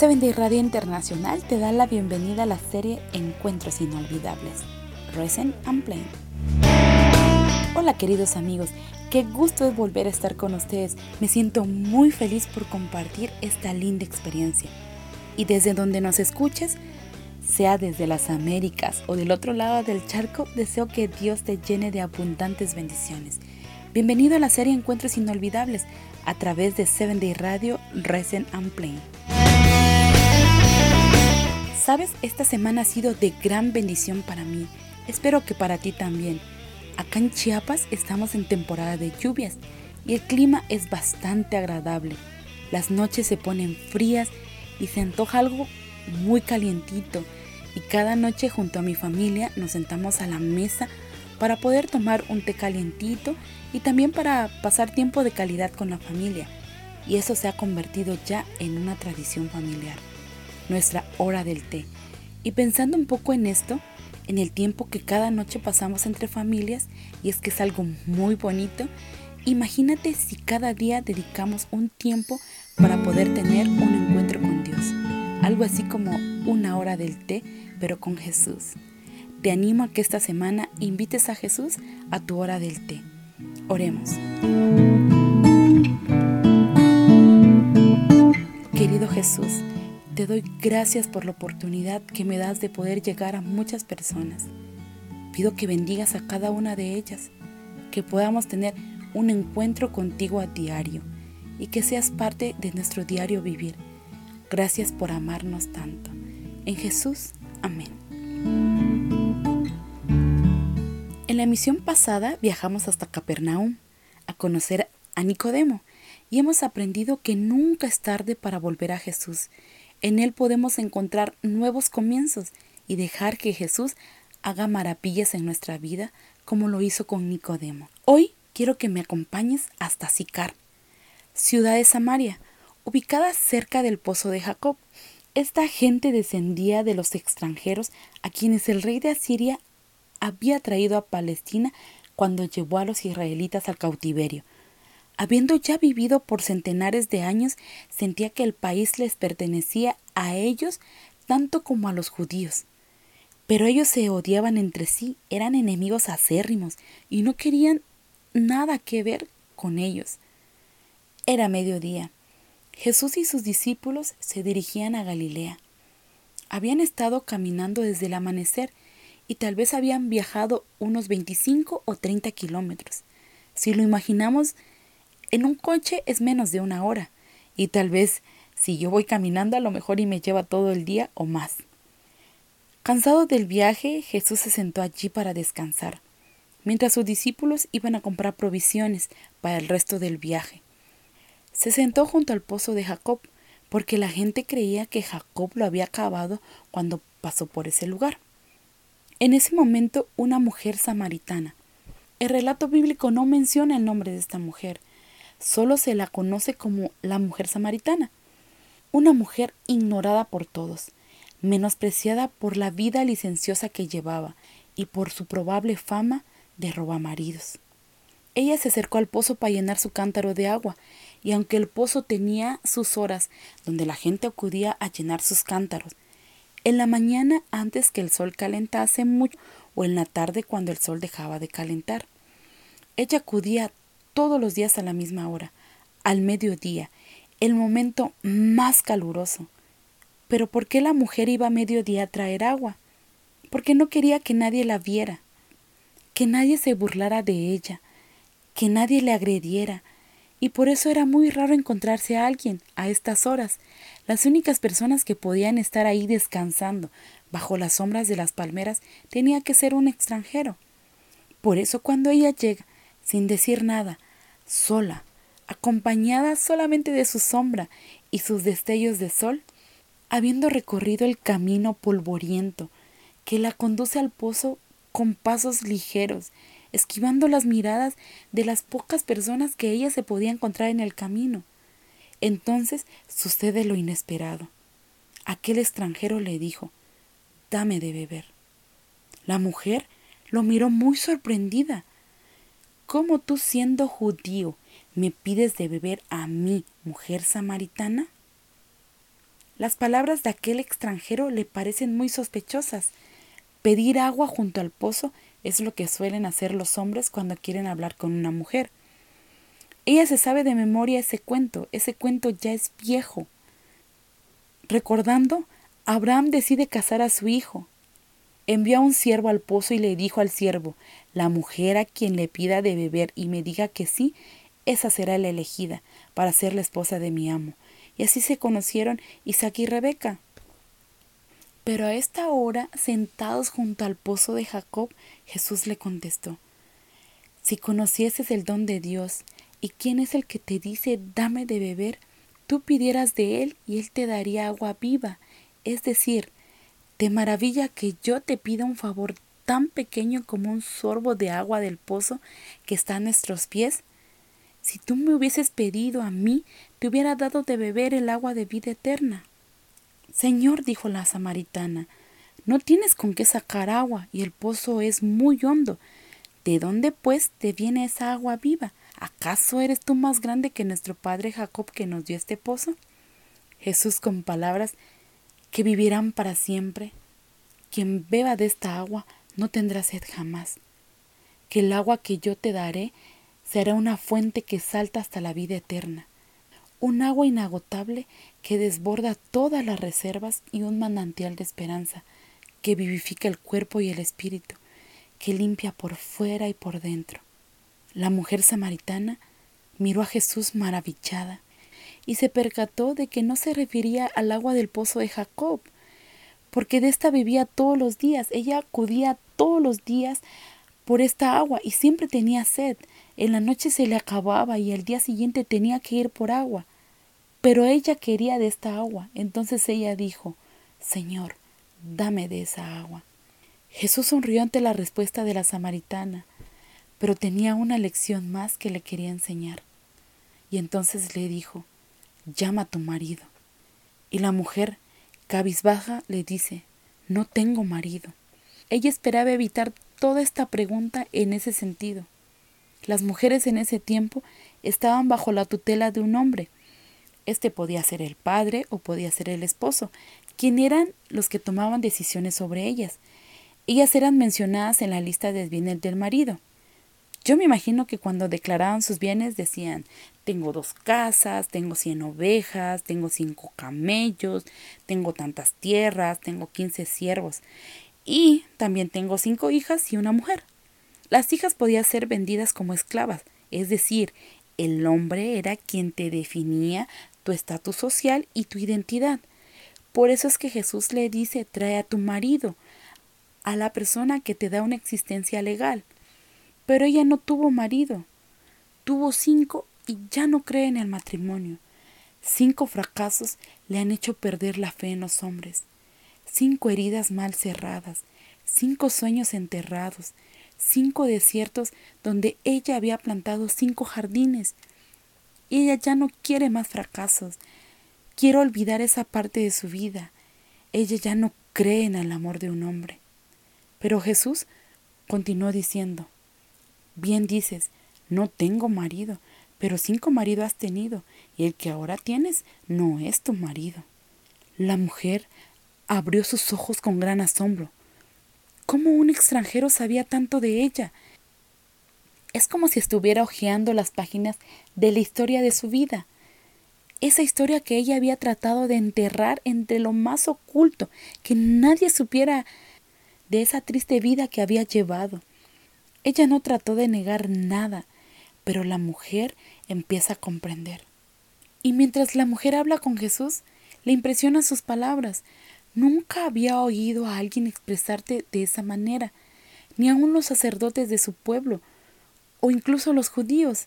Day Radio Internacional te da la bienvenida a la serie Encuentros Inolvidables, Recent and Plain. Hola queridos amigos, qué gusto es volver a estar con ustedes. Me siento muy feliz por compartir esta linda experiencia. Y desde donde nos escuches, sea desde las Américas o del otro lado del charco, deseo que Dios te llene de abundantes bendiciones. Bienvenido a la serie Encuentros Inolvidables a través de Seven Day Radio, Recent and Plain. Sabes, esta semana ha sido de gran bendición para mí. Espero que para ti también. Acá en Chiapas estamos en temporada de lluvias y el clima es bastante agradable. Las noches se ponen frías y se antoja algo muy calientito. Y cada noche junto a mi familia nos sentamos a la mesa para poder tomar un té calientito y también para pasar tiempo de calidad con la familia. Y eso se ha convertido ya en una tradición familiar nuestra hora del té. Y pensando un poco en esto, en el tiempo que cada noche pasamos entre familias, y es que es algo muy bonito, imagínate si cada día dedicamos un tiempo para poder tener un encuentro con Dios. Algo así como una hora del té, pero con Jesús. Te animo a que esta semana invites a Jesús a tu hora del té. Oremos. Querido Jesús, te doy gracias por la oportunidad que me das de poder llegar a muchas personas. Pido que bendigas a cada una de ellas, que podamos tener un encuentro contigo a diario y que seas parte de nuestro diario vivir. Gracias por amarnos tanto. En Jesús, amén. En la emisión pasada viajamos hasta Capernaum a conocer a Nicodemo y hemos aprendido que nunca es tarde para volver a Jesús en Él podemos encontrar nuevos comienzos y dejar que Jesús haga maravillas en nuestra vida como lo hizo con Nicodemo. Hoy quiero que me acompañes hasta Sicar, ciudad de Samaria, ubicada cerca del pozo de Jacob. Esta gente descendía de los extranjeros a quienes el rey de Asiria había traído a Palestina cuando llevó a los israelitas al cautiverio. Habiendo ya vivido por centenares de años, sentía que el país les pertenecía a ellos tanto como a los judíos. Pero ellos se odiaban entre sí, eran enemigos acérrimos y no querían nada que ver con ellos. Era mediodía. Jesús y sus discípulos se dirigían a Galilea. Habían estado caminando desde el amanecer y tal vez habían viajado unos 25 o 30 kilómetros. Si lo imaginamos en un coche es menos de una hora y tal vez si yo voy caminando a lo mejor y me lleva todo el día o más. Cansado del viaje, Jesús se sentó allí para descansar, mientras sus discípulos iban a comprar provisiones para el resto del viaje. Se sentó junto al pozo de Jacob, porque la gente creía que Jacob lo había acabado cuando pasó por ese lugar. En ese momento, una mujer samaritana. El relato bíblico no menciona el nombre de esta mujer, solo se la conoce como la mujer samaritana, una mujer ignorada por todos, menospreciada por la vida licenciosa que llevaba y por su probable fama de robamaridos. Ella se acercó al pozo para llenar su cántaro de agua, y aunque el pozo tenía sus horas donde la gente acudía a llenar sus cántaros, en la mañana antes que el sol calentase mucho o en la tarde cuando el sol dejaba de calentar. Ella acudía todos los días a la misma hora, al mediodía, el momento más caluroso. Pero ¿por qué la mujer iba a mediodía a traer agua? Porque no quería que nadie la viera, que nadie se burlara de ella, que nadie le agrediera, y por eso era muy raro encontrarse a alguien a estas horas. Las únicas personas que podían estar ahí descansando bajo las sombras de las palmeras tenía que ser un extranjero. Por eso cuando ella llega, sin decir nada, sola, acompañada solamente de su sombra y sus destellos de sol, habiendo recorrido el camino polvoriento que la conduce al pozo con pasos ligeros, esquivando las miradas de las pocas personas que ella se podía encontrar en el camino. Entonces sucede lo inesperado. Aquel extranjero le dijo, Dame de beber. La mujer lo miró muy sorprendida, ¿Cómo tú siendo judío me pides de beber a mí, mujer samaritana? Las palabras de aquel extranjero le parecen muy sospechosas. Pedir agua junto al pozo es lo que suelen hacer los hombres cuando quieren hablar con una mujer. Ella se sabe de memoria ese cuento, ese cuento ya es viejo. Recordando, Abraham decide casar a su hijo. Envió a un siervo al pozo y le dijo al siervo, la mujer a quien le pida de beber y me diga que sí, esa será la elegida para ser la esposa de mi amo. Y así se conocieron Isaac y Rebeca. Pero a esta hora, sentados junto al pozo de Jacob, Jesús le contestó, Si conocieses el don de Dios, y quién es el que te dice, dame de beber, tú pidieras de él y él te daría agua viva. Es decir, ¿te maravilla que yo te pida un favor tan pequeño como un sorbo de agua del pozo que está a nuestros pies? Si tú me hubieses pedido a mí, te hubiera dado de beber el agua de vida eterna. Señor, dijo la samaritana, no tienes con qué sacar agua y el pozo es muy hondo. ¿De dónde pues te viene esa agua viva? ¿Acaso eres tú más grande que nuestro padre Jacob que nos dio este pozo? Jesús con palabras que vivirán para siempre. Quien beba de esta agua no tendrá sed jamás. Que el agua que yo te daré será una fuente que salta hasta la vida eterna un agua inagotable que desborda todas las reservas y un manantial de esperanza que vivifica el cuerpo y el espíritu, que limpia por fuera y por dentro. La mujer samaritana miró a Jesús maravillada y se percató de que no se refería al agua del pozo de Jacob, porque de esta bebía todos los días. Ella acudía todos los días por esta agua y siempre tenía sed. En la noche se le acababa y el día siguiente tenía que ir por agua. Pero ella quería de esta agua. Entonces ella dijo, Señor, dame de esa agua. Jesús sonrió ante la respuesta de la samaritana, pero tenía una lección más que le quería enseñar. Y entonces le dijo, llama a tu marido. Y la mujer, cabizbaja, le dice, no tengo marido. Ella esperaba evitar toda esta pregunta en ese sentido. Las mujeres en ese tiempo estaban bajo la tutela de un hombre, este podía ser el padre o podía ser el esposo, quien eran los que tomaban decisiones sobre ellas. Ellas eran mencionadas en la lista de bienes del marido. Yo me imagino que cuando declaraban sus bienes decían, tengo dos casas, tengo cien ovejas, tengo cinco camellos, tengo tantas tierras, tengo quince siervos y también tengo cinco hijas y una mujer. Las hijas podían ser vendidas como esclavas, es decir, el hombre era quien te definía tu estatus social y tu identidad. Por eso es que Jesús le dice, trae a tu marido, a la persona que te da una existencia legal. Pero ella no tuvo marido. Tuvo cinco y ya no cree en el matrimonio. Cinco fracasos le han hecho perder la fe en los hombres. Cinco heridas mal cerradas. Cinco sueños enterrados. Cinco desiertos donde ella había plantado cinco jardines ella ya no quiere más fracasos. Quiere olvidar esa parte de su vida. Ella ya no cree en el amor de un hombre. Pero Jesús continuó diciendo, bien dices, no tengo marido, pero cinco maridos has tenido, y el que ahora tienes no es tu marido. La mujer abrió sus ojos con gran asombro. ¿Cómo un extranjero sabía tanto de ella? Es como si estuviera hojeando las páginas de la historia de su vida. Esa historia que ella había tratado de enterrar entre lo más oculto, que nadie supiera de esa triste vida que había llevado. Ella no trató de negar nada, pero la mujer empieza a comprender. Y mientras la mujer habla con Jesús, le impresionan sus palabras. Nunca había oído a alguien expresarte de esa manera, ni aun los sacerdotes de su pueblo o incluso los judíos.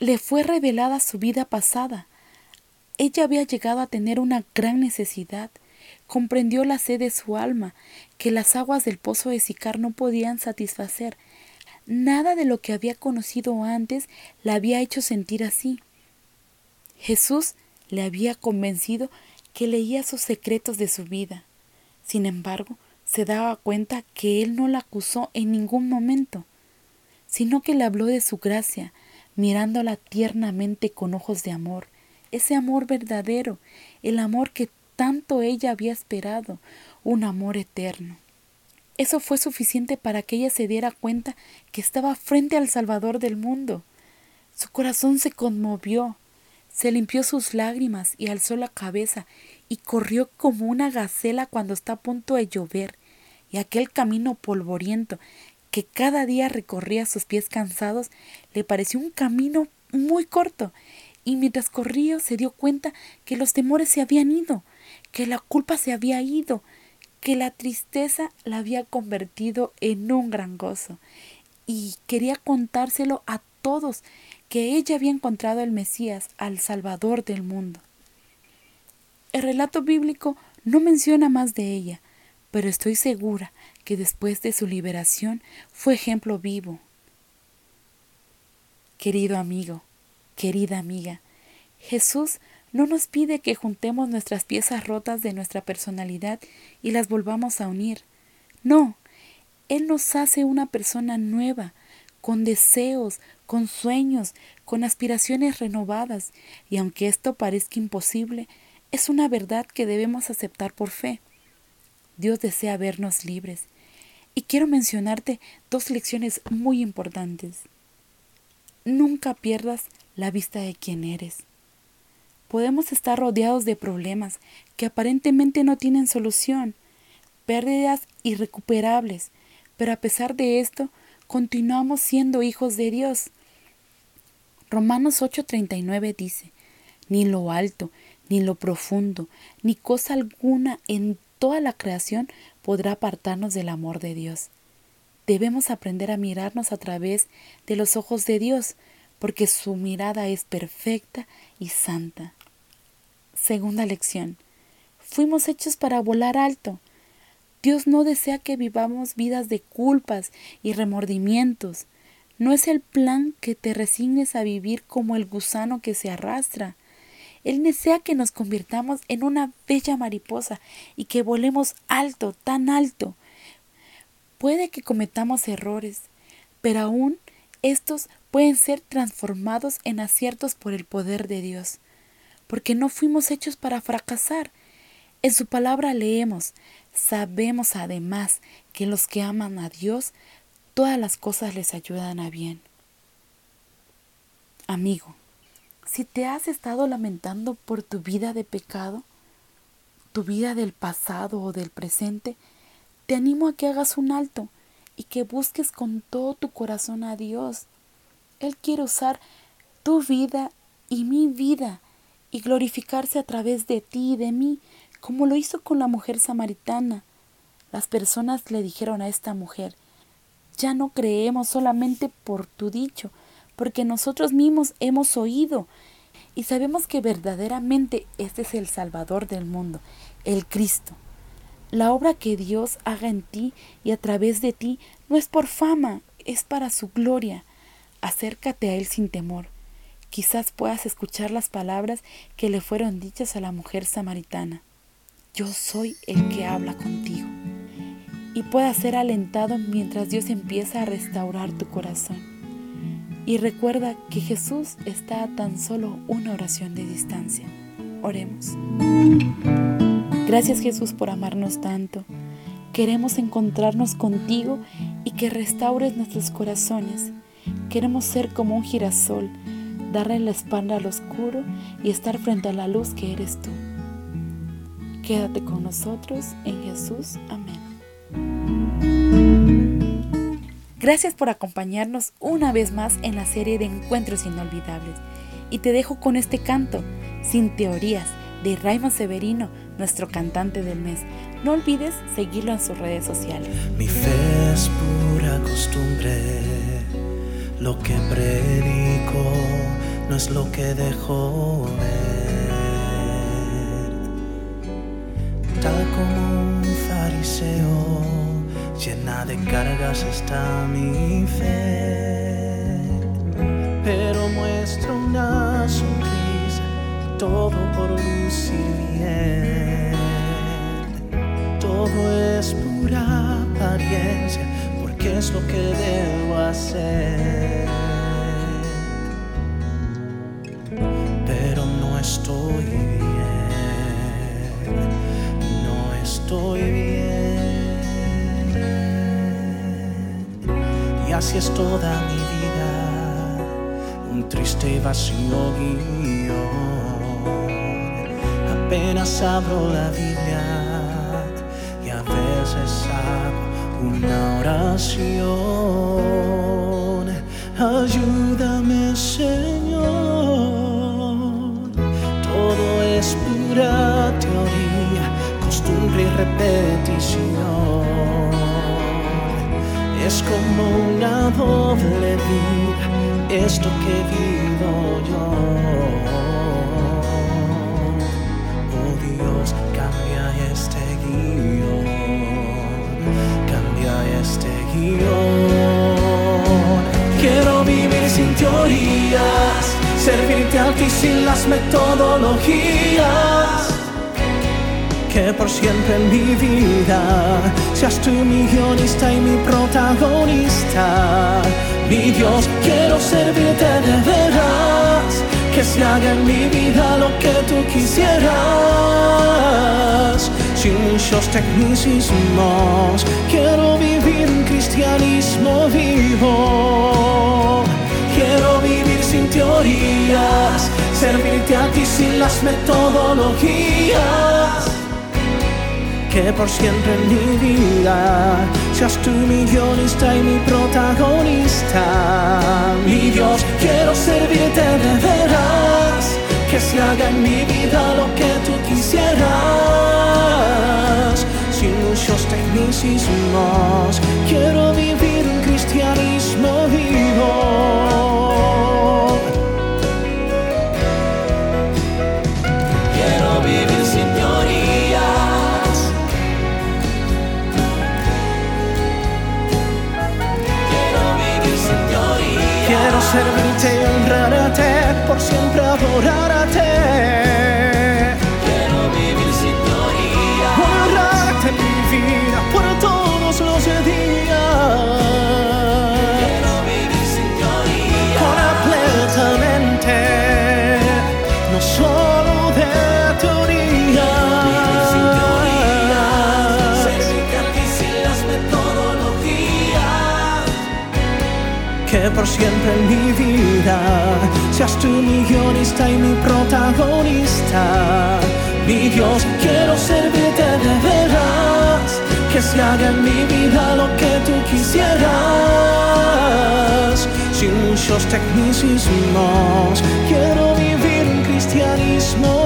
Le fue revelada su vida pasada. Ella había llegado a tener una gran necesidad. Comprendió la sed de su alma, que las aguas del pozo de Sicar no podían satisfacer. Nada de lo que había conocido antes la había hecho sentir así. Jesús le había convencido que leía sus secretos de su vida. Sin embargo, se daba cuenta que él no la acusó en ningún momento sino que le habló de su gracia, mirándola tiernamente con ojos de amor, ese amor verdadero, el amor que tanto ella había esperado, un amor eterno. Eso fue suficiente para que ella se diera cuenta que estaba frente al Salvador del mundo. Su corazón se conmovió, se limpió sus lágrimas y alzó la cabeza y corrió como una gacela cuando está a punto de llover, y aquel camino polvoriento que cada día recorría sus pies cansados le pareció un camino muy corto, y mientras corría se dio cuenta que los temores se habían ido, que la culpa se había ido, que la tristeza la había convertido en un gran gozo, y quería contárselo a todos que ella había encontrado al Mesías, al Salvador del mundo. El relato bíblico no menciona más de ella, pero estoy segura que después de su liberación fue ejemplo vivo. Querido amigo, querida amiga, Jesús no nos pide que juntemos nuestras piezas rotas de nuestra personalidad y las volvamos a unir. No, Él nos hace una persona nueva, con deseos, con sueños, con aspiraciones renovadas, y aunque esto parezca imposible, es una verdad que debemos aceptar por fe. Dios desea vernos libres. Y quiero mencionarte dos lecciones muy importantes. Nunca pierdas la vista de quién eres. Podemos estar rodeados de problemas que aparentemente no tienen solución, pérdidas irrecuperables, pero a pesar de esto, continuamos siendo hijos de Dios. Romanos 8:39 dice, ni lo alto, ni lo profundo, ni cosa alguna en toda la creación podrá apartarnos del amor de Dios. Debemos aprender a mirarnos a través de los ojos de Dios, porque su mirada es perfecta y santa. Segunda lección. Fuimos hechos para volar alto. Dios no desea que vivamos vidas de culpas y remordimientos. No es el plan que te resignes a vivir como el gusano que se arrastra. Él desea que nos convirtamos en una bella mariposa y que volemos alto, tan alto. Puede que cometamos errores, pero aún estos pueden ser transformados en aciertos por el poder de Dios, porque no fuimos hechos para fracasar. En su palabra leemos, sabemos además que los que aman a Dios, todas las cosas les ayudan a bien. Amigo, si te has estado lamentando por tu vida de pecado, tu vida del pasado o del presente, te animo a que hagas un alto y que busques con todo tu corazón a Dios. Él quiere usar tu vida y mi vida y glorificarse a través de ti y de mí, como lo hizo con la mujer samaritana. Las personas le dijeron a esta mujer, ya no creemos solamente por tu dicho, porque nosotros mismos hemos oído y sabemos que verdaderamente este es el Salvador del mundo, el Cristo. La obra que Dios haga en ti y a través de ti no es por fama, es para su gloria. Acércate a Él sin temor. Quizás puedas escuchar las palabras que le fueron dichas a la mujer samaritana. Yo soy el que habla contigo. Y puedas ser alentado mientras Dios empieza a restaurar tu corazón. Y recuerda que Jesús está a tan solo una oración de distancia. Oremos. Gracias Jesús por amarnos tanto. Queremos encontrarnos contigo y que restaures nuestros corazones. Queremos ser como un girasol, darle la espalda al oscuro y estar frente a la luz que eres tú. Quédate con nosotros en Jesús. Amén. Gracias por acompañarnos una vez más en la serie de Encuentros Inolvidables. Y te dejo con este canto, Sin Teorías, de Raymond Severino, nuestro cantante del mes. No olvides seguirlo en sus redes sociales. Mi fe es pura costumbre, lo que predico no es lo que dejo ver. Tal como un fariseo llena de cargas está mi fe, pero muestro una sonrisa, todo por lucir bien. Todo es pura apariencia, porque es lo que debo hacer. Estoy bien, no estoy bien. Y así es toda mi vida, un triste vacío guion. Apenas abro la Biblia y a veces hago una oración. Ayúdame, Señor. Pura teoría, costumbre y repetición. Es como una doble vida, esto que vivo yo. Oh Dios, cambia este guion, cambia este guion. Quiero vivir sin teorías, servirte a ti sin las metodologías. Que por siempre en mi vida seas tú mi guionista y mi protagonista. Mi Dios, quiero servirte de veras, que se haga en mi vida lo que tú quisieras. Sin muchos tecnicismos, quiero vivir un cristianismo vivo. Quiero vivir sin teorías, servirte a ti sin las metodologías. Que por siempre en mi vida seas tú mi guionista y mi protagonista. Mi Dios, quiero servirte de veras, que se haga en mi vida lo que tú quisieras. Sin muchos tecnicismos, quiero vivir y honrarte, por siempre adorarte. seas tú mi guionista y mi protagonista. Mi Dios, quiero servirte de veras, que se haga en mi vida lo que tú quisieras. Sin muchos tecnicismos, quiero vivir un cristianismo